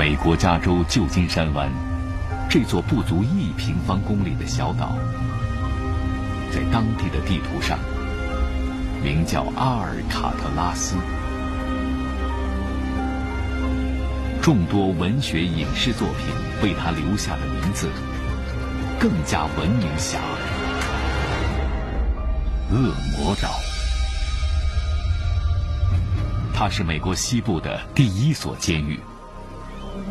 美国加州旧金山湾这座不足一平方公里的小岛，在当地的地图上名叫阿尔卡特拉斯。众多文学影视作品为他留下的名字更加闻名遐迩——恶魔岛。它是美国西部的第一所监狱，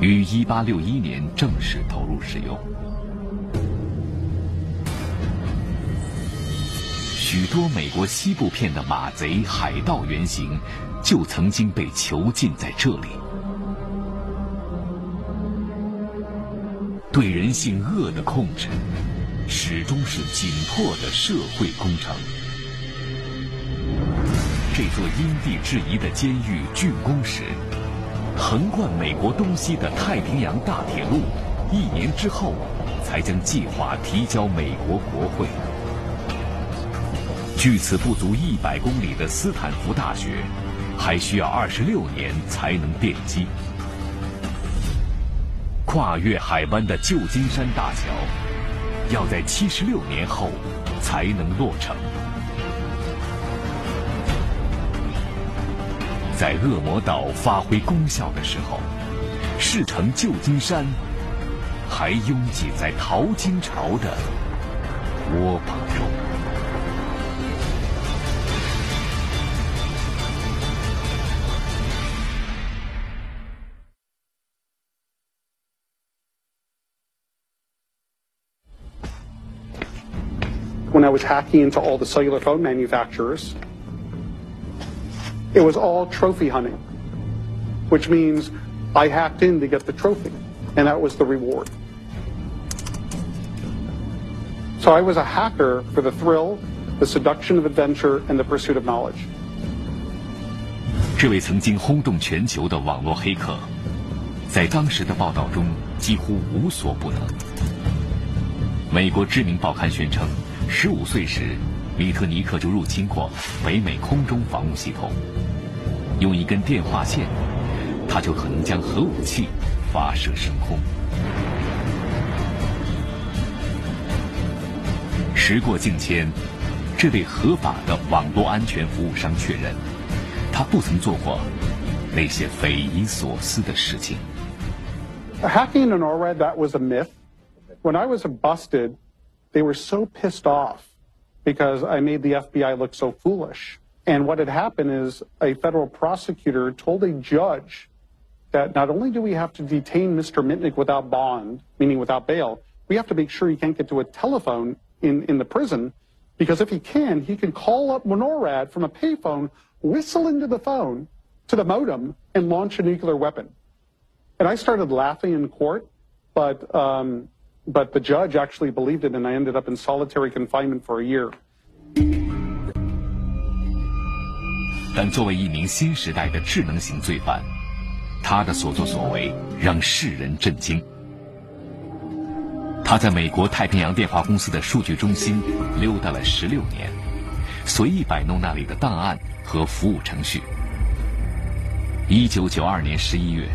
于1861年正式投入使用。许多美国西部片的马贼、海盗原型就曾经被囚禁在这里。对人性恶的控制，始终是紧迫的社会工程。这座因地制宜的监狱竣工时，横贯美国东西的太平洋大铁路，一年之后才将计划提交美国国会。距此不足一百公里的斯坦福大学，还需要二十六年才能奠基。跨越海湾的旧金山大桥，要在七十六年后才能落成。在恶魔岛发挥功效的时候，事成旧金山还拥挤在淘金潮的窝棚中。when I was hacking into all the cellular phone manufacturers, it was all trophy hunting, which means I hacked in to get the trophy, and that was the reward. So I was a hacker for the thrill, the seduction of adventure, and the pursuit of knowledge. 这位曾经轰动全球的网络黑客，在当时的报道中几乎无所不能。美国知名报刊宣称。十五岁时， 米特尼克就入侵过北美空中防务系统。用一根电话线，他就可能将核武器发射升空。时过境迁，这位合法的网络安全服务商确认，他不曾做过那些匪夷所思的事情。Hacking an NORAD that was a myth. When I was busted. They were so pissed off because I made the FBI look so foolish. And what had happened is a federal prosecutor told a judge that not only do we have to detain Mr. Mitnick without bond, meaning without bail, we have to make sure he can't get to a telephone in, in the prison because if he can, he can call up NORAD from a payphone, whistle into the phone to the modem, and launch a nuclear weapon. And I started laughing in court, but um, but the judge actually believed it, and I ended up in solitary confinement for a year. 但作为一名新时代的智能型罪犯，他的所作所为让世人震惊。他在美国太平洋电话公司的数据中心溜达了十六年，随意摆弄那里的档案和服务程序。一九九二年十一月，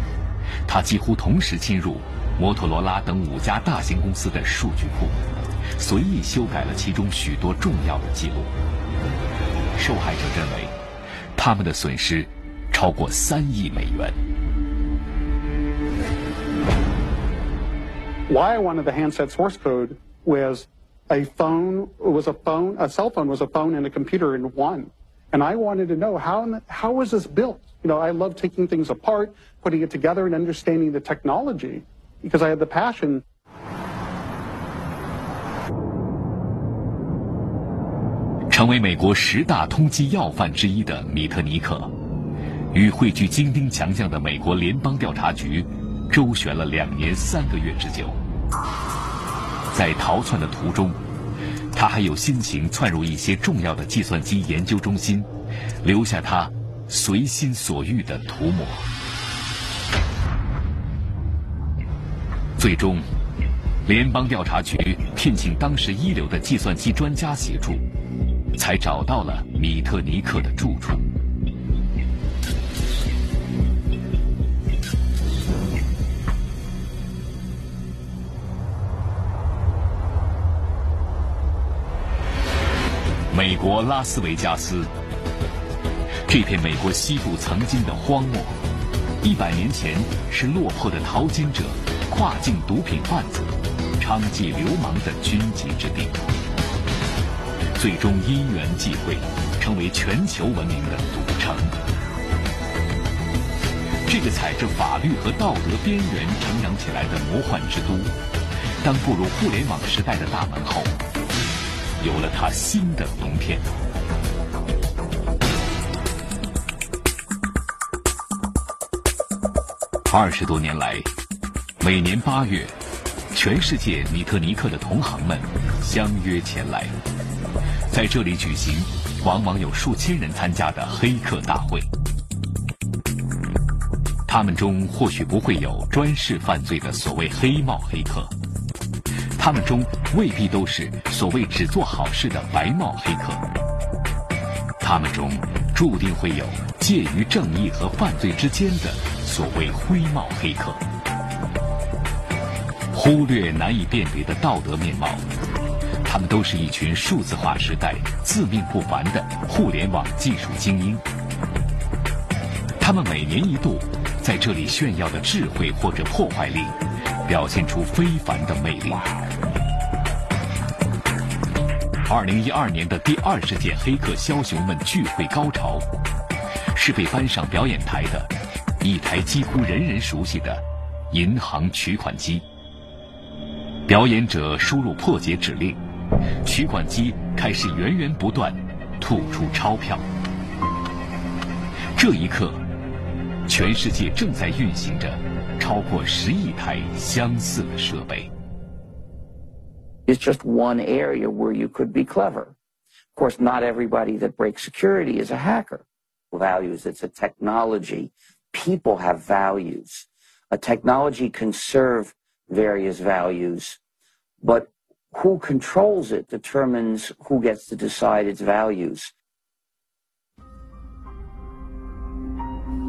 他几乎同时侵入。摩托罗拉等五家大型公司的数据库，随意修改了其中许多重要的记录。受害者认为，他们的损失超过三亿美元。Why I wanted the handset source code was a phone was a phone a cell phone was a phone and a computer in one, and I wanted to know how how was this built. You know, I love taking things apart, putting it together, and understanding the technology. Because I had the passion. 成为美国十大通缉要犯之一的米特尼克，与汇聚精兵强将的美国联邦调查局周旋了两年三个月之久。在逃窜的途中，他还有心情窜入一些重要的计算机研究中心，留下他随心所欲的涂抹。最终联邦调查局聘请当时一流的计算机专家协助才找到了米特尼克的住处。美国拉斯维加斯这片美国西部曾经的荒漠一百年前是落魄的淘金者跨境毒品贩子、娼妓流氓的聚集之地，最终因缘际会，成为全球闻名的赌城。这个踩着法律和道德边缘成长起来的魔幻之都，当步入互联网时代的大门后。有了它新的名片。二十多年来，每年八月，全世界米特尼克的同行们相约前来，在这里举行往往有数千人参加的黑客大会。他们中或许不会有专事犯罪的所谓黑帽黑客。他们中未必都是所谓只做好事的白帽黑客，他们中注定会有介于正义和犯罪之间的所谓灰帽黑客。忽略难以辨别的道德面貌，他们都是一群数字化时代自命不凡的互联网技术精英。他们每年一度在这里炫耀的智慧或者破坏力，表现出非凡的魅力。二零一二年的第二十届黑客枭雄们聚会高潮，是被搬上表演台的一台几乎人人熟悉的银行取款机。表演者输入破解指令，取款机开始源源不断吐出钞票。这一刻，全世界正在运行着超过十亿台相似的设备。is just one area where you could be clever. Of course, not everybody that breaks security is a hacker. Values, it's a technology. People have values. A technology can serve various values, but who controls it determines who gets to decide its values.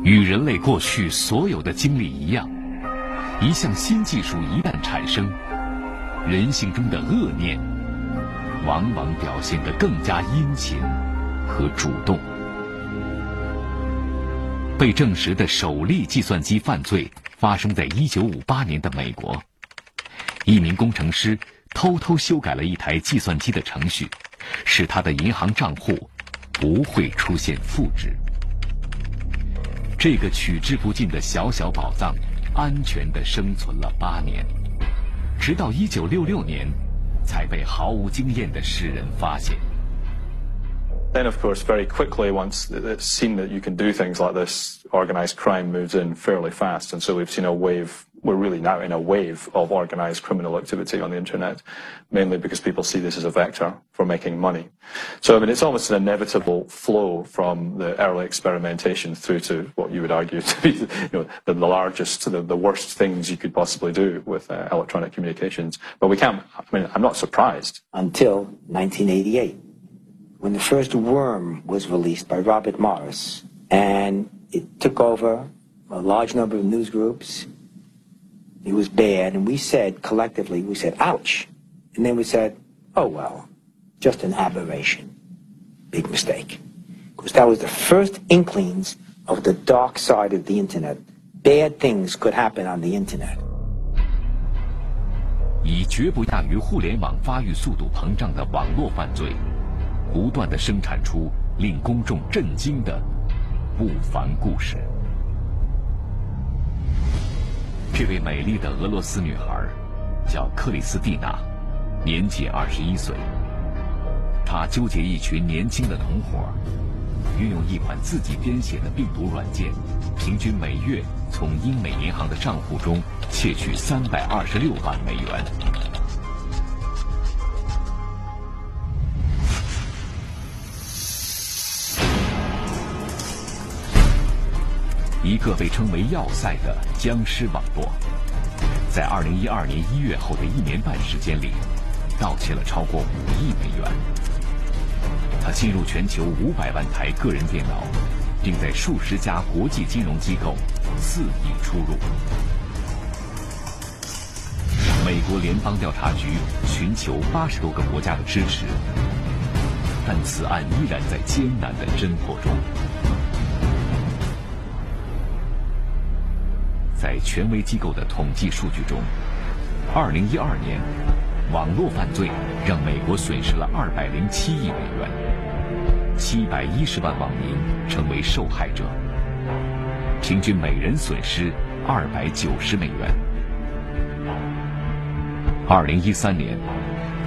与人类过去所有的经历一样，一项新技术一旦产生，人性中的恶念，往往表现得更加殷勤和主动。被证实的首例计算机犯罪发生在一九五八年的美国，一名工程师偷偷修改了一台计算机的程序，使他的银行账户不会出现负值。这个取之不尽的小小宝藏，安全的生存了八年。直到一九六六年，才被毫无经验的世人发现。Then, of course, very quickly, once it's seen that you can do things like this, organized crime moves in fairly fast, and so we've seen a wave. We're really now in a wave of organised criminal activity on the internet, mainly because people see this as a vector for making money. So, I mean, it's almost an inevitable flow from the early experimentation through to what you would argue to be, you know, the, the largest, the, the worst things you could possibly do with uh, electronic communications. But we can't. I mean, I'm not surprised. Until 1988 when the first worm was released by Robert Morris, and it took over a large number of news groups. It was bad, and we said collectively, we said, ouch. And then we said, oh well, just an aberration. Big mistake. Because that was the first inklings of the dark side of the internet. Bad things could happen on the internet. 以绝不亚于互联网发育速度膨胀的网络犯罪不断的生产出令公众震惊的不凡故事。 这位美丽的俄罗斯女孩叫克里斯蒂娜，年仅二十一岁。她纠结一群年轻的同伙，运用一款自己编写的病毒软件，平均每月从英美银行的账户中窃取三百二十六万美元。一个被称为“要塞”的僵尸网络，在二零一二年一月后的一年半时间里，盗窃了超过五亿美元。他侵入全球五百万台个人电脑，并在数十家国际金融机构肆意出入。美国联邦调查局寻求八十多个国家的支持，但此案依然在艰难的侦破中。在权威机构的统计数据中，2012年，网络犯罪让美国损失了207亿美元，710万网民成为受害者，平均每人损失290美元。2013年，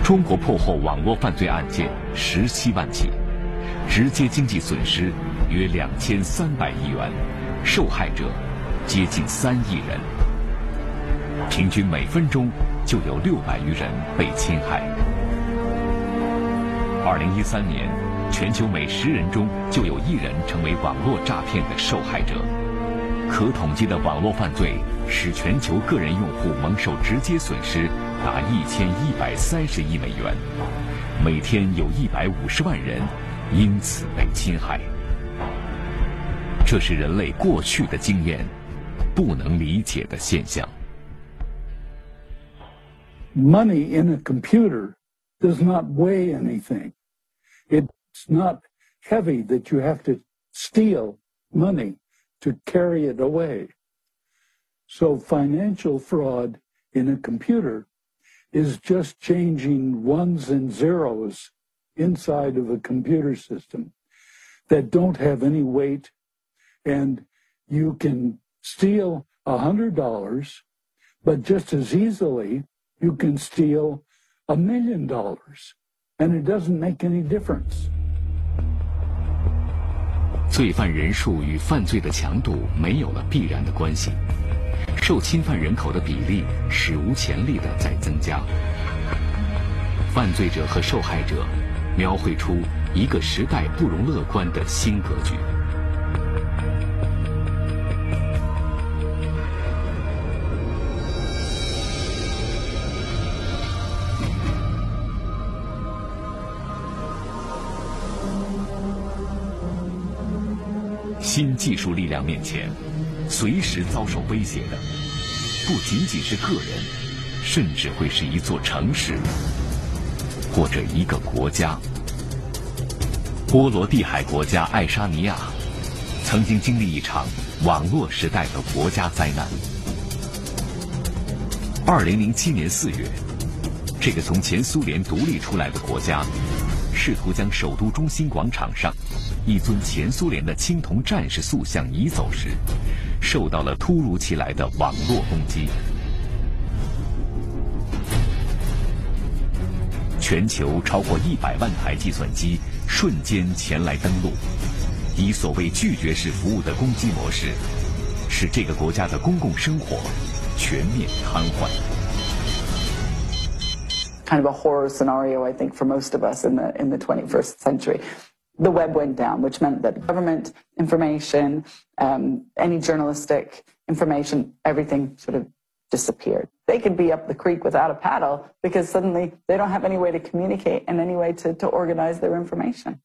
中国破获网络犯罪案件17万起，直接经济损失约2300亿元，受害者。接近三亿人，平均每分钟就有六百余人被侵害。二零一三年，全球每十人中就有一人成为网络诈骗的受害者。可统计的网络犯罪使全球个人用户蒙受直接损失达一千一百三十亿美元，每天有一百五十万人因此被侵害。这是人类过去的经验。不能理解的现象。Money in a computer does not weigh anything. It's not heavy that you have to steal money to carry it away. So financial fraud in a computer is just changing ones and zeros inside of a computer system that don't have any weight and you can steal a hundred dollars, but just as easily you can steal a million dollars, and it doesn't make any difference. 罪犯人数与犯罪的强度没有了必然的关系，受侵犯人口的比例史无前例的在增加。犯罪者和受害者描绘出一个时代不容乐观的新格局。新技术力量面前，随时遭受威胁的，不仅仅是个人，甚至会是一座城市，或者一个国家。波罗的海国家爱沙尼亚，曾经经历一场网络时代的国家灾难。二零零七年四月，这个从前苏联独立出来的国家，试图将首都中心广场上。一尊前苏联的青铜战士塑像移走时，受到了突如其来的网络攻击。全球超过一百万台计算机瞬间前来登陆，以所谓拒绝式服务的攻击模式，使这个国家的公共生活全面瘫痪。Kind of a horror scenario, I think, for most of us in the in the 21st century. the web went down, which meant that government information, um, any journalistic information, everything sort of disappeared. They could be up the creek without a paddle because suddenly they don't have any way to communicate and any way to, to organize their information.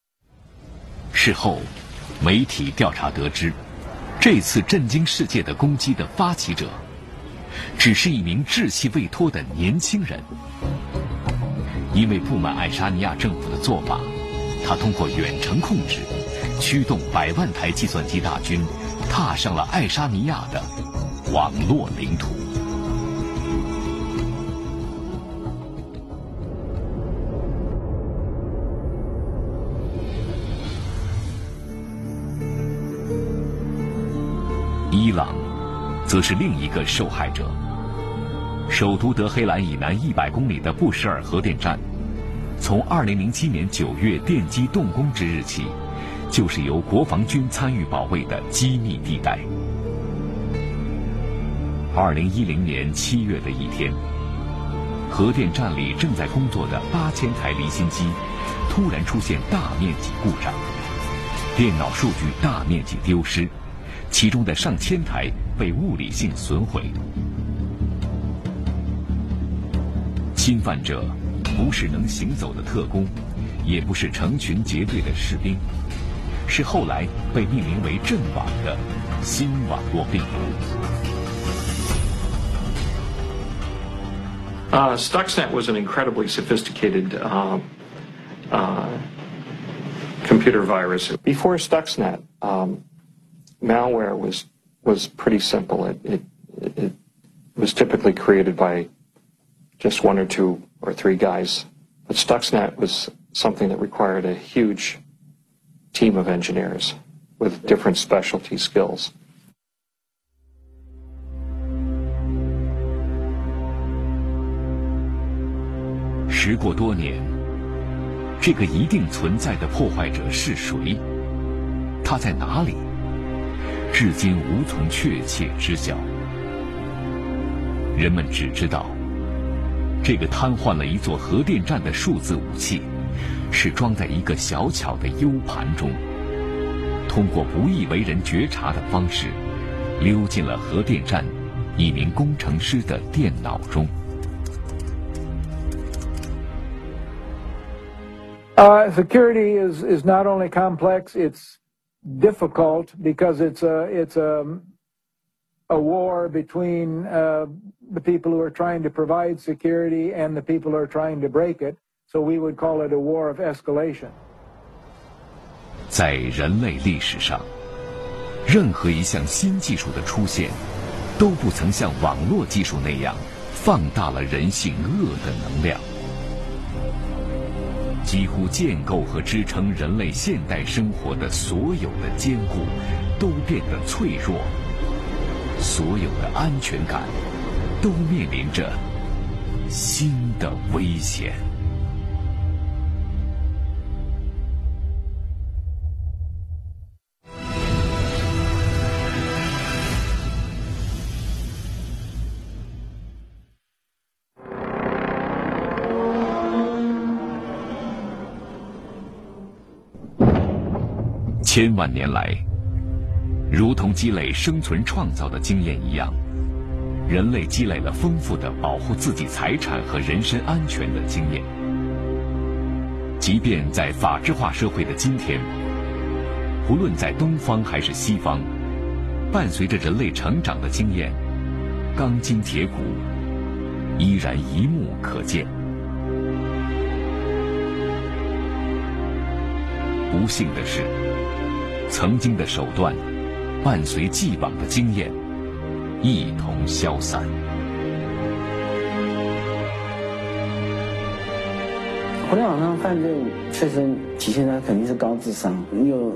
事后，媒体调查得知，这次震惊世界的攻击的发起者，只是一名志气未脱的年轻人。因为不满爱沙尼亚政府的做法。 他通过远程控制，驱动百万台计算机大军，踏上了爱沙尼亚的网络领土。伊朗，则是另一个受害者。首都德黑兰以南一百公里的布什尔核电站。从2007年9月电机动工之日起，就是由国防军参与保卫的机密地带。2010年7月的一天，核电站里正在工作的8000台离心机突然出现大面积故障，电脑数据大面积丢失，其中的上千台被物理性损毁。侵犯者。不是能行走的特工，也不是成群结队的士兵，是后来被命名为“阵网”的新网络病毒。Uh, Stuxnet was an incredibly sophisticated uh, uh, computer virus. Before Stuxnet, um, malware was was pretty simple. It, it it was typically created by just one or two or three guys, but Stuxnet was something that required a huge team of engineers with different specialty skills. 时过多年，这个一定存在的破坏者是谁？他在哪里？至今无从确切知晓。人们只知道， 这个瘫痪了一座核电站的数字武器，是装在一个小巧的 U 盘中，通过不易为人觉察的方式，溜进了核电站一名工程师的电脑中。Uh, security is, is not only complex, it's difficult because it's a, it's a, a war between uh, the people who are trying to provide security and the people who are trying to break it. So we would call it a war of escalation. 在人类历史上，任何一项新技术的出现，都不曾像网络技术那样放大了人性恶的能量。几乎建构和支撑人类现代生活的所有的坚固，都变得脆弱； 所有的安全感，都面临着新的危险。千万年来，如同积累生存创造的经验一样，人类积累了丰富的保护自己财产和人身安全的经验。即便在法制化社会的今天，不论在东方还是西方，伴随着人类成长的经验，钢筋铁骨依然一目可见。不幸的是。曾经的手段，伴随既往的经验，一同消散。互联网上犯罪确实体现的肯定是高智商，你有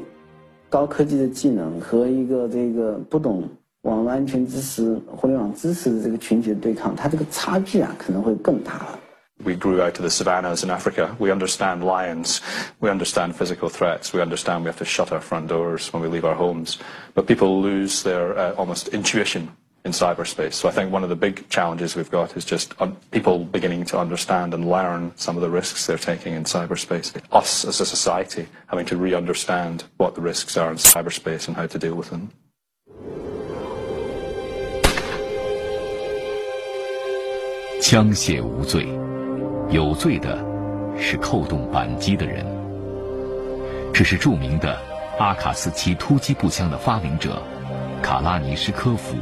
高科技的技能和一个这个不懂网络安全知识、互联网知识的这个群体的对抗，它这个差距啊可能会更大了。We grew out to the savannas in Africa. We understand lions. We understand physical threats. We understand we have to shut our front doors when we leave our homes. But people lose their uh, almost intuition in cyberspace. So I think one of the big challenges we've got is just people beginning to understand and learn some of the risks they're taking in cyberspace. Us as a society having to re-understand what the risks are in cyberspace and how to deal with them. 枪械无罪。 有罪的是扣动扳机的人。这是著名的阿卡斯七突击步枪的发明者卡拉尼什科夫，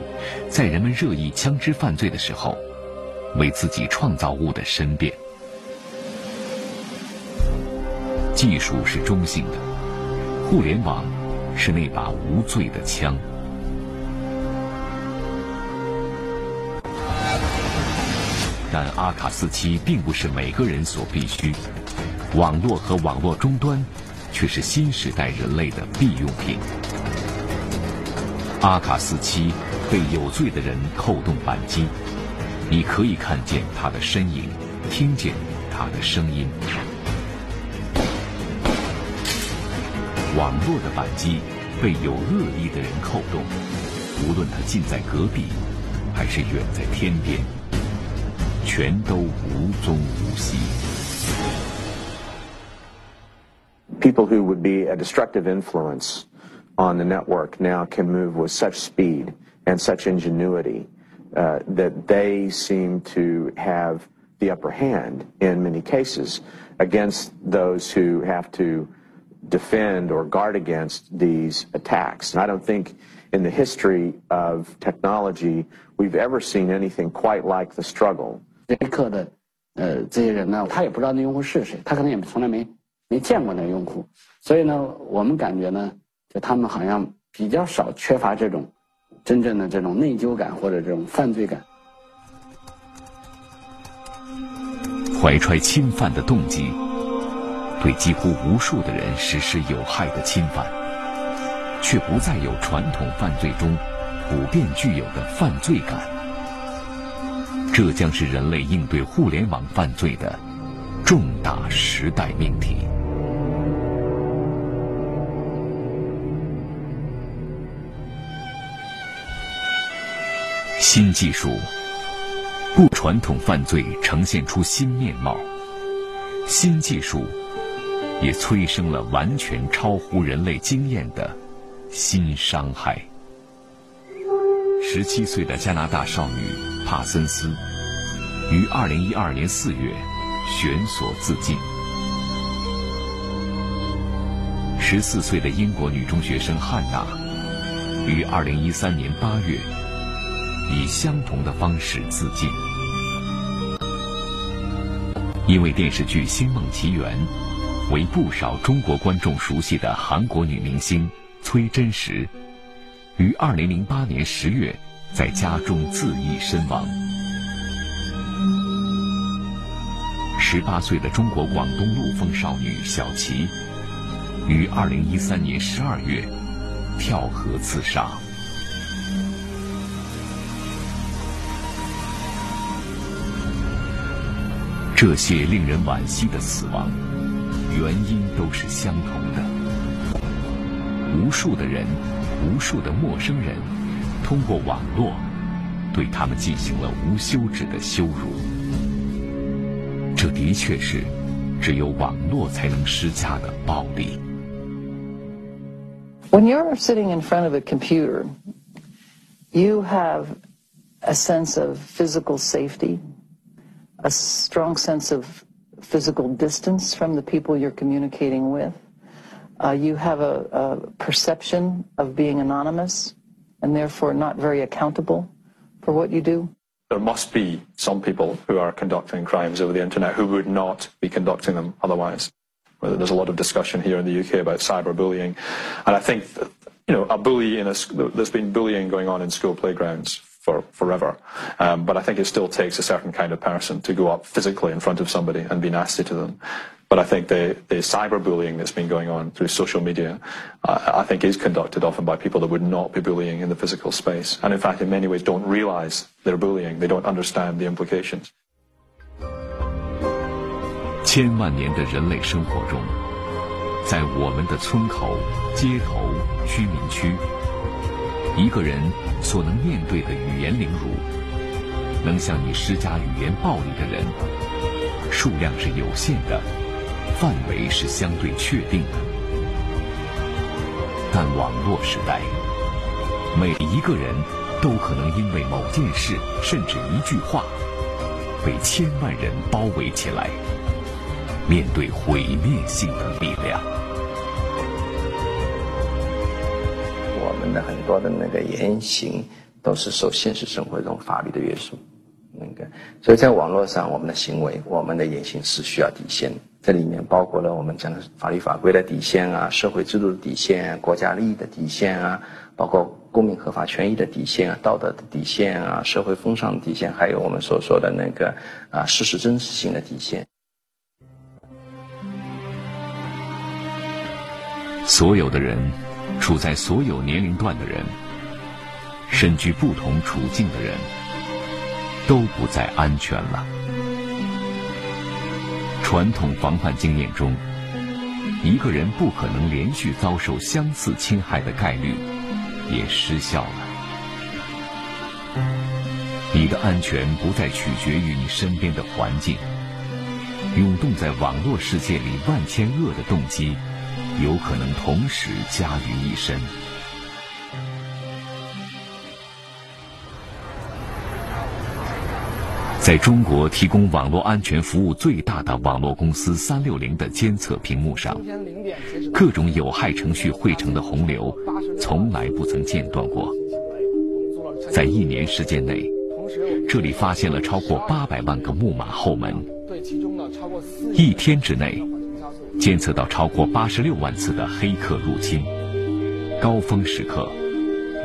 在人们热议枪支犯罪的时候，为自己创造物的申辩。技术是中性的，互联网是那把无罪的枪。但阿卡四七并不是每个人所必须，网络和网络终端却是新时代人类的必用品。阿卡四七被有罪的人扣动扳机，你可以看见他的身影，听见他的声音。网络的扳机被有恶意的人扣动，无论他近在隔壁，还是远在天边。全都无踪无息。People who would be a destructive influence on the network now can move with such speed and such ingenuity uh, that they seem to have the upper hand in many cases against those who have to defend or guard against these attacks. And I don't think in the history of technology we've ever seen anything quite like the struggle 这一刻的，呃，这些人呢，他也不知道那用户是谁，他可能也从来没没见过那用户，所以呢，我们感觉呢，就他们好像比较少缺乏这种真正的这种内疚感或者这种犯罪感。怀揣侵犯的动机，对几乎无数的人实施有害的侵犯，却不再有传统犯罪中普遍具有的犯罪感。这将是人类应对互联网犯罪的重大时代命题。新技术。不传统犯罪呈现出新面貌，新技术也催生了完全超乎人类经验的新伤害。十七岁的加拿大少女帕森斯于二零一二年四月悬索自尽。十四岁的英国女中学生汉娜于二零一三年八月。以相同的方式自尽，因为电视剧《星梦奇缘》为不少中国观众熟悉的韩国女明星崔真实，于二零零八年十月在家中自缢身亡。十八岁的中国广东陆丰少女小琪，于二零一三年十二月跳河自杀。这些令人惋惜的死亡，原因都是相同的。无数的人，无数的陌生人，通过网络，对他们进行了无休止的羞辱。这的确是只有网络才能施加的暴力。When you're sitting in front of a computer, you have a sense of physical safety. a strong sense of physical distance from the people you're communicating with. Uh, you have a, a, perception of being anonymous and therefore not very accountable for what you do. There must be some people who are conducting crimes over the internet who would not be conducting them otherwise. There's a lot of discussion here in the UK about cyberbullying, and I think you know a bully in a there's been bullying going on in school playgrounds for forever. Um, but I think it still takes a certain kind of person to go up physically in front of somebody and be nasty to them. But I think the, the cyberbullying that's been going on through social media, uh, I think is conducted often by people that would not be bullying in the physical space. And in fact, in many ways don't realize they're bullying. They don't understand the implications. 千万年的人类生活中，在我们的村口、街头、居民区，一个人所能面对的语言凌辱，能向你施加语言暴力的人，数量是有限的， 范围是相对确定的。但网络时代，每一个人都可能因为某件事，甚至一句话，被千万人包围起来，面对毁灭性的力量。我们的很多的那个言行都是受现实生活中法律的约束，所以在网络上，我们的行为、我们的言行是需要底线。这里面包括了我们讲的法律法规的底线啊，社会制度的底线啊，国家利益的底线啊，包括公民合法权益的底线啊，道德的底线啊，社会风尚的底线，还有我们所说的那个啊事实真实性的底线。所有的人。处在所有年龄段的人，身居不同处境的人，都不再安全了。传统防范经验中，一个人不可能连续遭受相似侵害的概率也失效了。你的安全不再取决于你身边的环境，涌动在网络世界里万千恶的动机。有可能同时加于一身。在中国提供网络安全服务最大的网络公司三六零的监测屏幕上，各种有害程序汇成的洪流，从来不曾间断过。在一年时间内，这里发现了超过八百万个木马后门。一天之内。监测到超过八十六万次的黑客入侵，高峰时刻，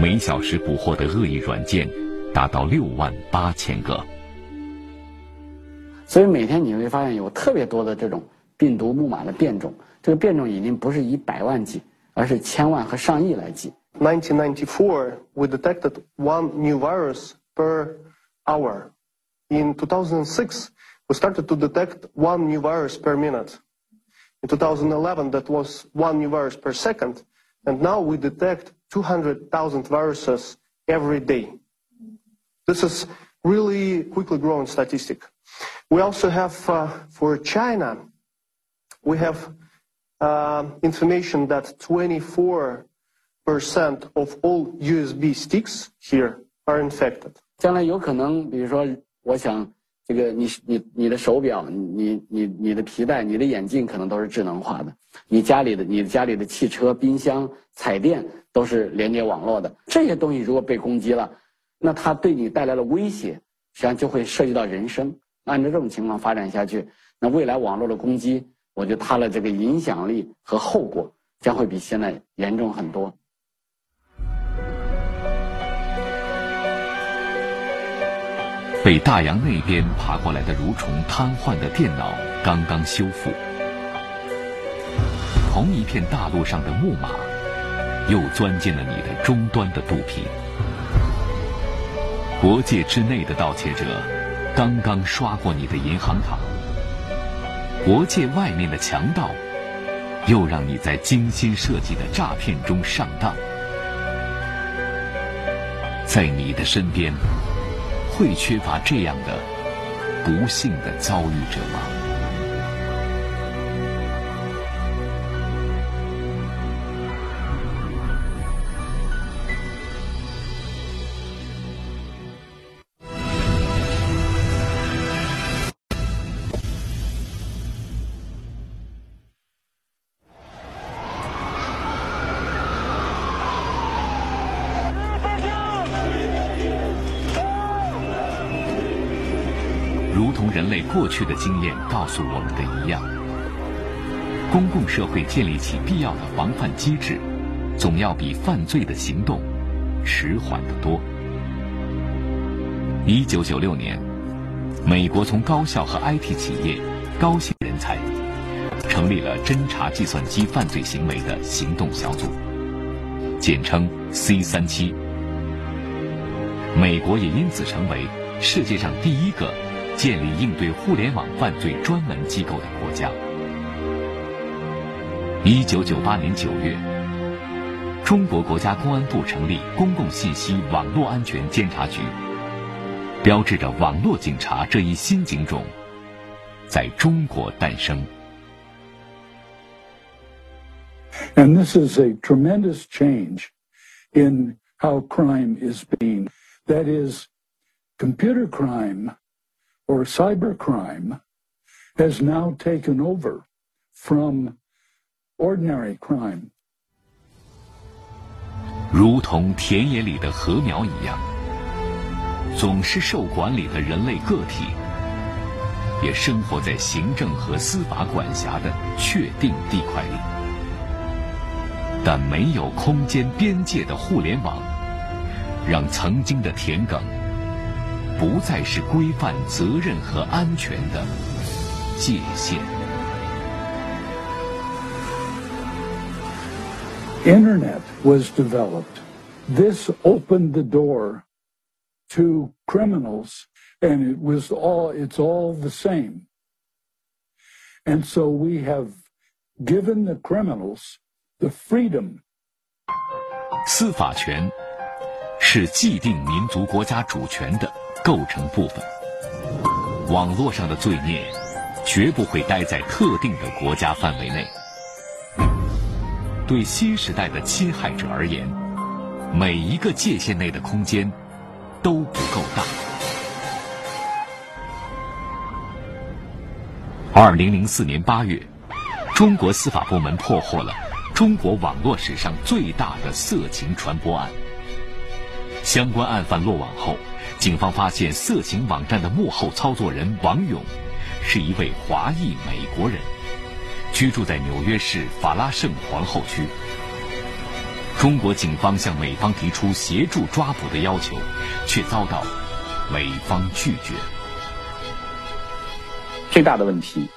每小时捕获的恶意软件达到六万八千个。所以每天你会发现有特别多的这种病毒木马的变种，这个变种已经不是以百万计，而是千万和上亿来计。1994, we detected one new virus per hour. In 2006, we started to detect one new virus per minute. In 2011, that was one new virus per second. And now we detect 200,000 viruses every day. This is really quickly growing statistic. We also have, uh, for China, we have uh, information that 24 percent of all USB sticks here are infected. 将来有可能，比如说，我想这个你你你的手表，你你你的皮带，你的眼镜可能都是智能化的，你家里的你家里的汽车、冰箱、彩电都是连接网络的。这些东西如果被攻击了，那它对你带来了威胁，实际上就会涉及到人生。按照这种情况发展下去，那未来网络的攻击，我觉得它的这个影响力和后果将会比现在严重很多。被大洋那边爬过来的蠕虫瘫痪的电脑刚刚修复，同一片大陆上的木马又钻进了你的终端的肚皮。国界之内的盗窃者刚刚刷过你的银行卡，国界外面的强盗又让你在精心设计的诈骗中上当。在你的身边。会缺乏这样的不幸的遭遇者吗？去的经验告诉我们的一样，公共社会建立起必要的防范机制，总要比犯罪的行动迟缓得多。一九九六年，美国从高校和 IT 企业高薪人才，成立了侦查计算机犯罪行为的行动小组，简称 C 三七。美国也因此成为世界上第一个。建立应对互联网犯罪专门机构的国家。一九九八年九月，中国国家公安部成立公共信息网络安全监察局，标志着网络警察这一新警种在中国诞生。And this is a tremendous change in how crime is being. That is, computer crime or cybercrime has now taken over from ordinary crime. 如同田野里的禾苗一样，总是受管理的人类个体，也生活在行政和司法管辖的确定地块里。但没有空间边界的互联网，让曾经的田埂不再是规范责任和安全的界限。Internet was developed. This opened the door to criminals, and it was all, it's all the same. And so we have given the criminals the freedom. 司法权是既定民族国家主权的构成部分，网络上的罪孽绝不会待在特定的国家范围内。对新时代的侵害者而言，每一个界限内的空间都不够大。二零零四年八月，中国司法部门破获了中国网络史上最大的色情传播案。相关案犯落网后。警方发现，色情网站的幕后操作人王勇，是一位华裔美国人，居住在纽约市法拉盛皇后区。中国警方向美方提出协助抓捕的要求，却遭到美方拒绝。最大的问题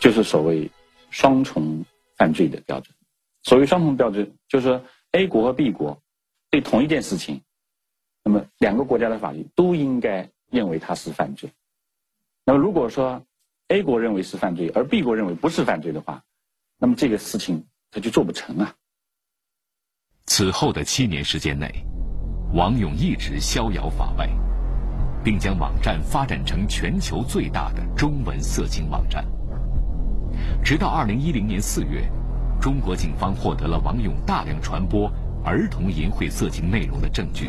就是所谓双重犯罪的标准。所谓双重标准，就是说 A 国和 B 国对同一件事情，那么两个国家的法律都应该认为它是犯罪。那么如果说 A 国认为是犯罪，而 B 国认为不是犯罪的话，那么这个事情他就做不成啊。此后的七年时间内，王勇一直逍遥法外，并将网站发展成全球最大的中文色情网站。直到二零一零年四月，中国警方获得了王勇大量传播儿童淫秽色情内容的证据。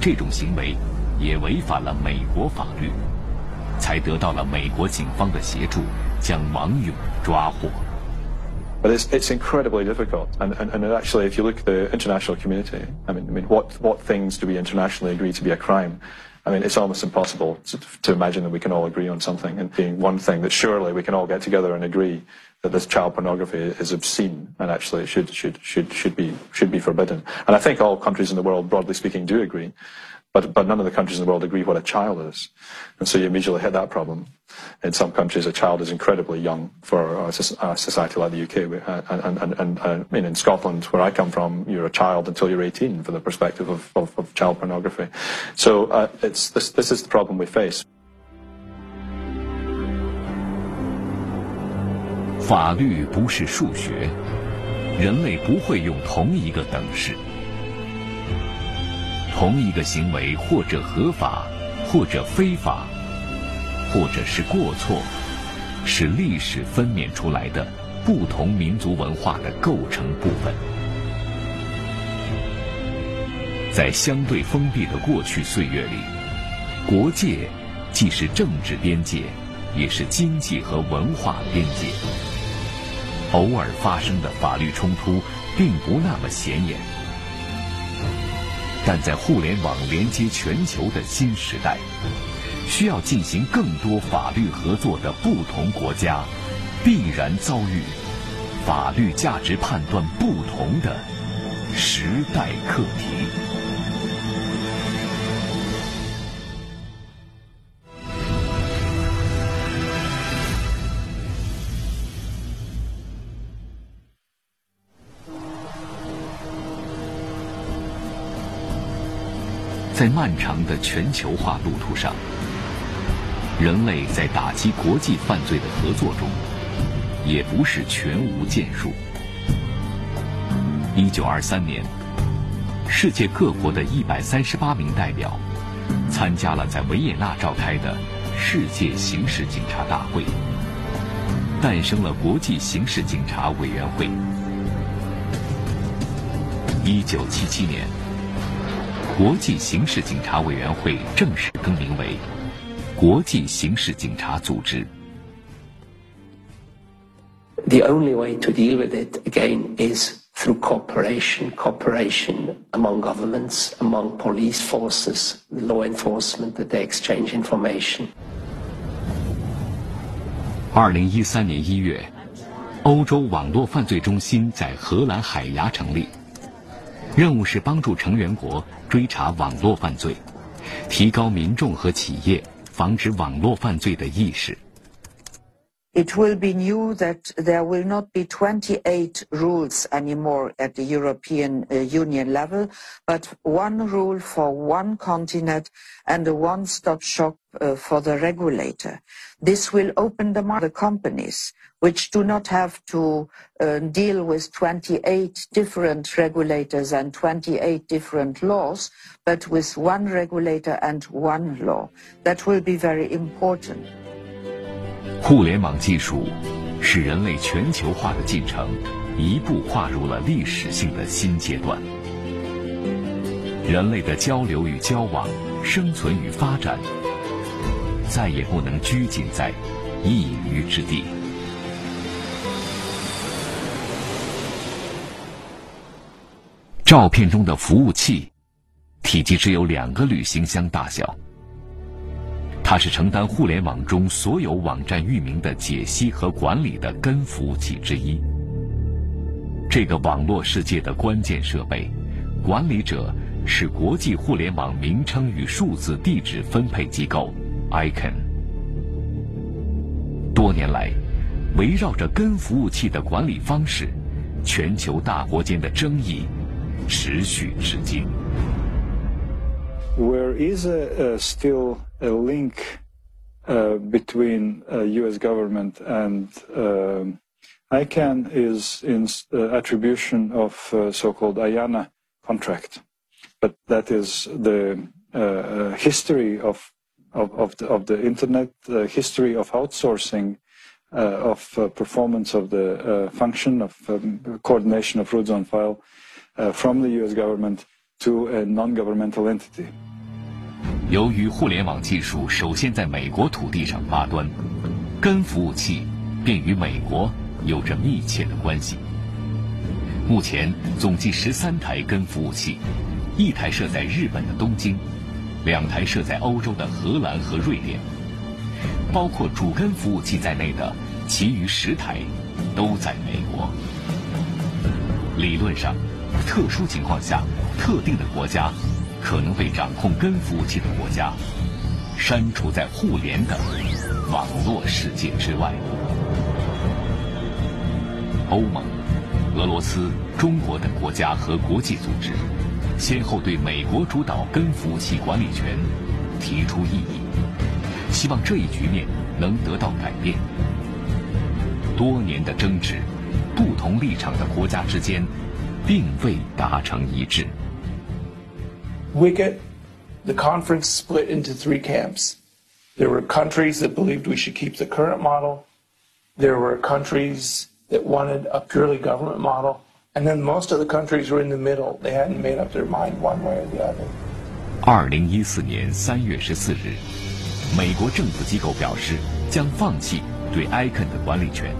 这种行为也违反了美国法律，才得到了美国警方的协助，将王勇抓获。But it's, it's incredibly difficult. And, and, and actually, if you look at the international community, I mean, I mean what, what things do we internationally agree to be a crime? I mean, it's almost impossible to, to imagine that we can all agree on something. And being one thing that surely we can all get together and agree that this child pornography is obscene and actually should, should, should, should, be, should be forbidden. And I think all countries in the world, broadly speaking, do agree. But, but none of the countries in the world agree what a child is. And so you immediately hit that problem. In some countries, a child is incredibly young for a, society like the UK. And, and, and, and, I mean, in Scotland, where I come from, you're a child until you're 18 from the perspective of, of, of child pornography. So uh, it's, this, this is the problem we face. 法律不是数学，人类不会用同一个等式。同一个行为，或者合法，或者非法，或者是过错，是历史分娩出来的不同民族文化的构成部分。在相对封闭的过去岁月里，国界既是政治边界，也是经济和文化边界。偶尔发生的法律冲突，并不那么显眼。但在互联网连接全球的新时代，需要进行更多法律合作的不同国家，必然遭遇法律价值判断不同的时代课题。在漫长的全球化路途上，人类在打击国际犯罪的合作中，也不是全无建树。一九二三年，世界各国的一百三十八名代表参加了在维也纳召开的世界刑事警察大会，诞生了国际刑事警察委员会。一九七七年。国际刑事警察委员会正式更名为国际刑事警察组织。The only way to deal with it again is through cooperation, cooperation among governments, among police forces, law enforcement, that they exchange information. 二零一三年一月，欧洲网络犯罪中心在荷兰海牙成立。任务是帮助成员国追查网络犯罪，提高民众和企业防止网络犯罪的意识。It will be new that there will not be 28 rules anymore at the European uh, Union level, but one rule for one continent and a one-stop shop uh, for the regulator. This will open the market for companies, which do not have to uh, deal with 28 different regulators and 28 different laws, but with one regulator and one law. That will be very important. 互联网技术使人类全球化的进程一步跨入了历史性的新阶段。人类的交流与交往、生存与发展，再也不能拘谨在一隅之地。照片中的服务器，体积只有两个旅行箱大小。它是承担互联网中所有网站域名的解析和管理的根服务器之一。这个网络世界的关键设备，管理者是国际互联网名称与数字地址分配机构 ICANN。多年来，围绕着根服务器的管理方式，全球大国间的争议持续至今。Where is a still a link uh, between uh, U.S. government and uh, ICANN is in uh, attribution of uh, so-called IANA contract, but that is the uh, history of of, of, the, of the internet, the history of outsourcing uh, of uh, performance of the uh, function of um, coordination of root zone file from the U.S. government to a non-governmental entity. 由于互联网技术首先在美国土地上发端，根服务器便与美国有着密切的关系。目前总计十三台根服务器，一台设在日本的东京，两台设在欧洲的荷兰和瑞典。包括主根服务器在内的其余十台都在美国。理论上，特殊情况下，特定的国家。可能被掌控根服务器的国家，删除在互联的网络世界之外。欧盟、俄罗斯、中国等国家和国际组织，先后对美国主导根服务器管理权提出异议，希望这一局面能得到改变。多年的争执，不同立场的国家之间，并未达成一致。WCIT, the conference split into three camps. There were countries that believed we should keep the current model. There were countries that wanted a purely government model. And then most of the countries were in the middle. They hadn't made up their mind one way or the other. 二零一四年三月十四日，美国政府机构表示将放弃对 ICANN 的管理权，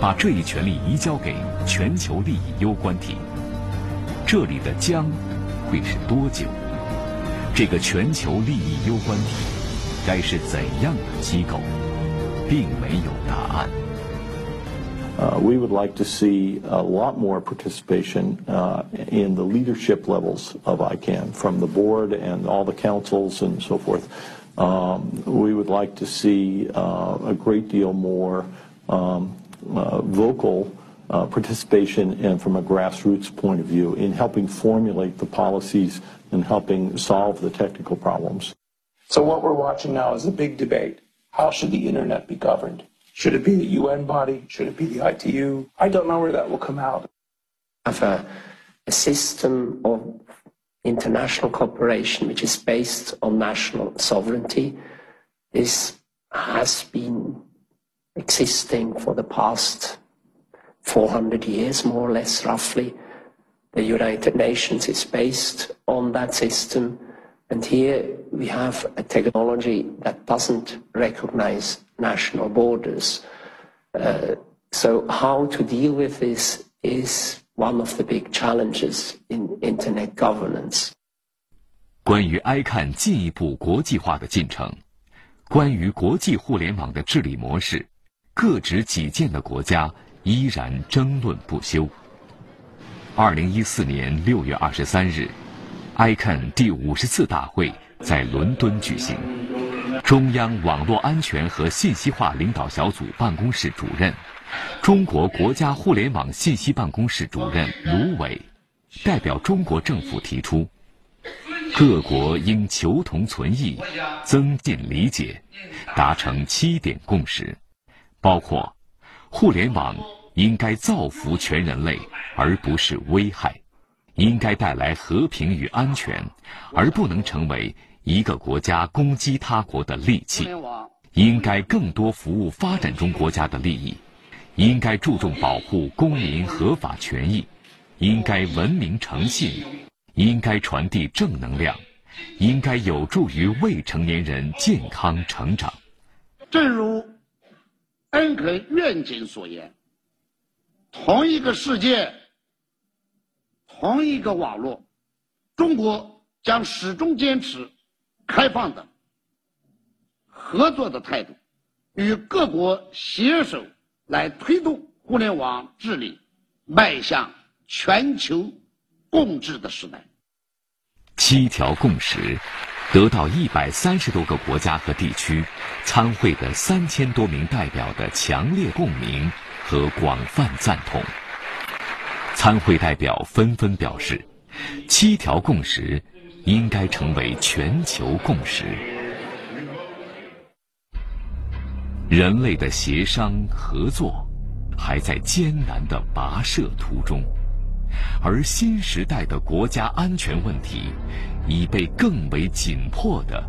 把这一权利移交给全球利益攸关体。这里的“将” 会是多久？这个全球利益攸关体该是怎样的机构，并没有答案。Uh, we would like to see a lot more participation uh, in the leadership levels of ICANN, from the board and all the councils and so forth. Um, we would like to see uh, a great deal more um, uh, vocal uh, participation and from a grassroots point of view in helping formulate the policies and helping solve the technical problems. So what we're watching now is a big debate. How should the internet be governed? Should it be the UN body? Should it be the ITU? I don't know where that will come out. Have a, a system of international cooperation which is based on national sovereignty. This has been existing for the past 400 years, more or less, roughly. The United Nations is based on that system. And here we have a technology that doesn't recognize national borders. Uh, so how to deal with this is one of the big challenges in internet governance. 关于 ICANN 进一步国际化的进程，关于国际互联网的治理模式，各执己见的国家 依然争论不休。二零一四年六月二十三日，ICAN 第五十次大会在伦敦举行。中央网络安全和信息化领导小组办公室主任、中国国家互联网信息办公室主任卢伟代表中国政府提出，各国应求同存异，增进理解，达成七点共识，包括。互联网应该造福全人类，而不是危害；应该带来和平与安全，而不能成为一个国家攻击他国的利器；应该更多服务发展中国家的利益；应该注重保护公民合法权益；应该文明诚信；应该传递正能量；应该有助于未成年人健康成长。正如。恩肯愿景所言：“同一个世界，同一个网络，中国将始终坚持开放的、合作的态度，与各国携手来推动互联网治理迈向全球共治的时代。七条共识得到一百三十多个国家和地区参会的三千多名代表的强烈共鸣和广泛赞同。参会代表纷纷表示，七条共识应该成为全球共识。人类的协商合作还在艰难的跋涉途中。而新时代的国家安全问题已被更为紧迫的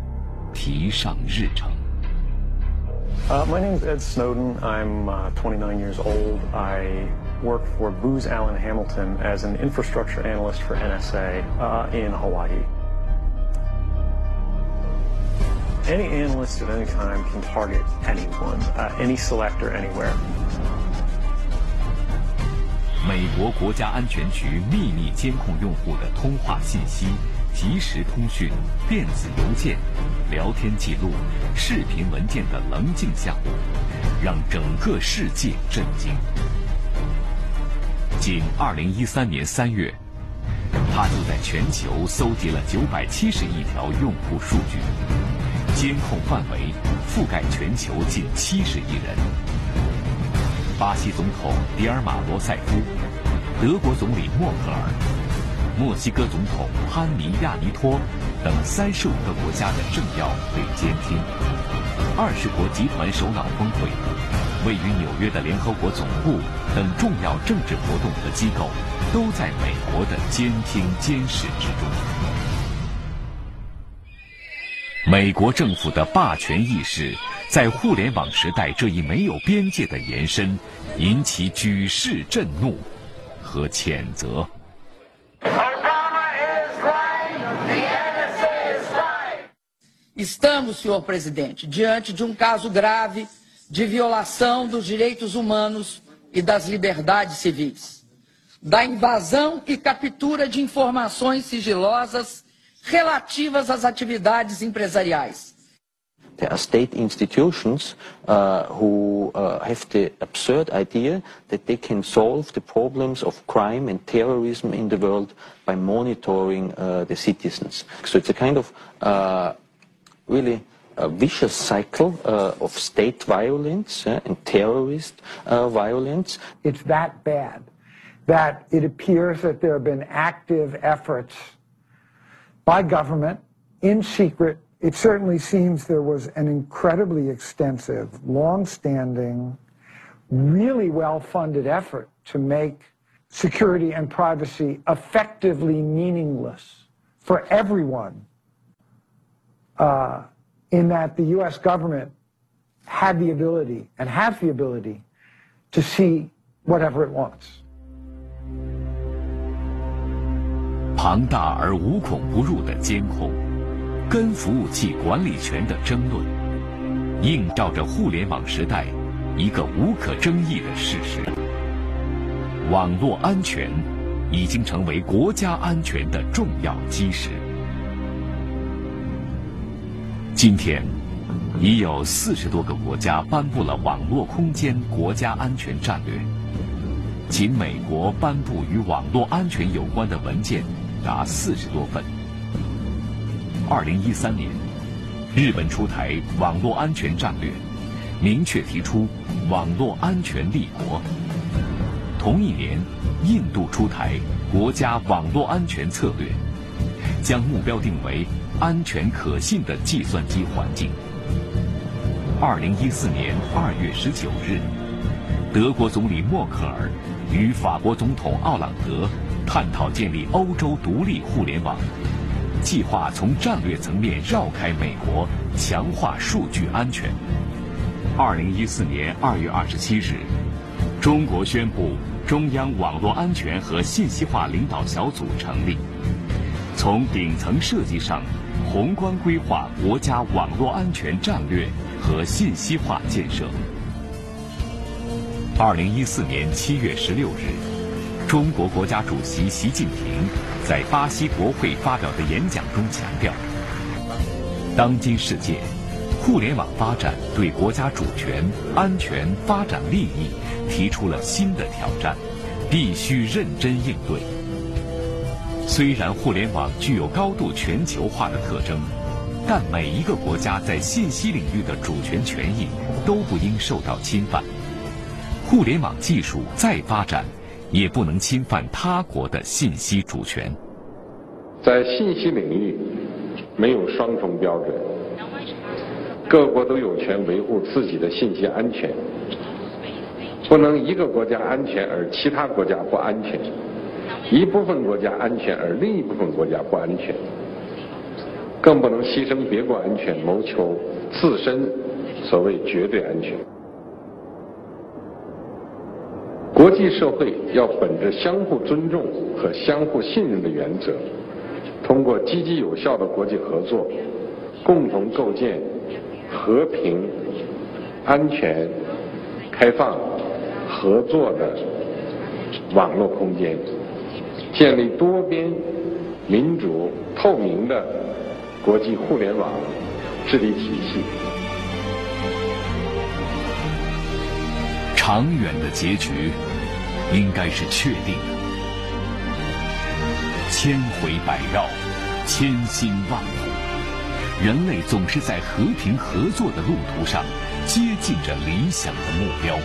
提上日程。Uh, my name is Ed Snowden. I'm uh, 29 years old. I work for Booz Allen Hamilton as an infrastructure analyst for NSA uh, in Hawaii. Any analyst at any time can target anyone, uh, any selector anywhere. 美国国家安全局秘密监控用户的通话信息、即时通讯、电子邮件、聊天记录、视频文件的棱镜项目，让整个世界震惊。仅2013年3月，他就在全球搜集了970亿条用户数据，监控范围覆盖全球近70亿人。巴西总统迪尔马罗塞夫、德国总理默克尔、墨西哥总统潘尼亚尼托等三十五个国家的政要被监听。二十国集团首脑峰会、位于纽约的联合国总部等重要政治活动和机构，都在美国的监听监视之中。美国政府的霸权意识。在互联网时代这一没有边界的延伸，引起举世震怒和谴责。Estamos, senhor presidente, diante de um caso grave de violação dos direitos humanos e das liberdades civis, da invasão e captura de informações sigilosas relativas às atividades empresariais There are state institutions uh, who uh, have the absurd idea that they can solve the problems of crime and terrorism in the world by monitoring uh, the citizens. So it's a kind of uh, really a vicious cycle uh, of state violence uh, and terrorist violence. It's that bad that it appears that there have been active efforts by government in secret it certainly seems there was an incredibly extensive, long-standing, really well-funded effort to make security and privacy effectively meaningless for everyone uh, in that the U.S. government had the ability and has the ability to see whatever it wants. 庞大而无孔不入的监控。 跟服务器管理权的争论，映照着互联网时代一个无可争议的事实：网络安全已经成为国家安全的重要基石。今天，已有四十多个国家颁布了网络空间国家安全战略，仅美国颁布与网络安全有关的文件达四十多份。二零一三年，日本出台网络安全战略，明确提出网络安全立国。同一年，印度出台国家网络安全策略，将目标定为安全可信的计算机环境。二零一四年二月十九日，德国总理默克尔与法国总统奥朗德探讨建立欧洲独立互联网。计划从战略层面绕开美国，强化数据安全。二零一四年二月二十七日，中国宣布中央网络安全和信息化领导小组成立，从顶层设计上宏观规划国家网络安全战略和信息化建设。二零一四年七月十六日。中国国家主席习近平在巴西国会发表的演讲中强调，当今世界互联网发展对国家主权、安全、发展利益提出了新的挑战，必须认真应对。虽然互联网具有高度全球化的特征，但每一个国家在信息领域的主权权益都不应受到侵犯。互联网技术再发展，也不能侵犯他国的信息主权。在信息领域，没有双重标准。各国都有权维护自己的信息安全，不能一个国家安全而其他国家不安全，一部分国家安全而另一部分国家不安全，更不能牺牲别国安全谋求自身所谓绝对安全。国际社会要本着相互尊重和相互信任的原则，通过积极有效的国际合作，共同构建。和平、安全、开放、合作的网络空间，建立多边、民主、透明的国际互联网治理体系。长远的结局应该是确定的，千回百绕，千辛万苦。人类总是在和平合作的路途上接近着理想的目标。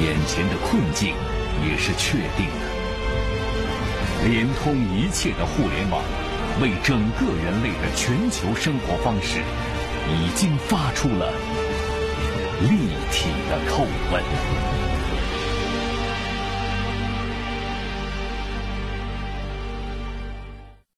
眼前的困境也是确定的。连通一切的互联网，为整个人类的全球生活方式，已经发出了立体的叩问。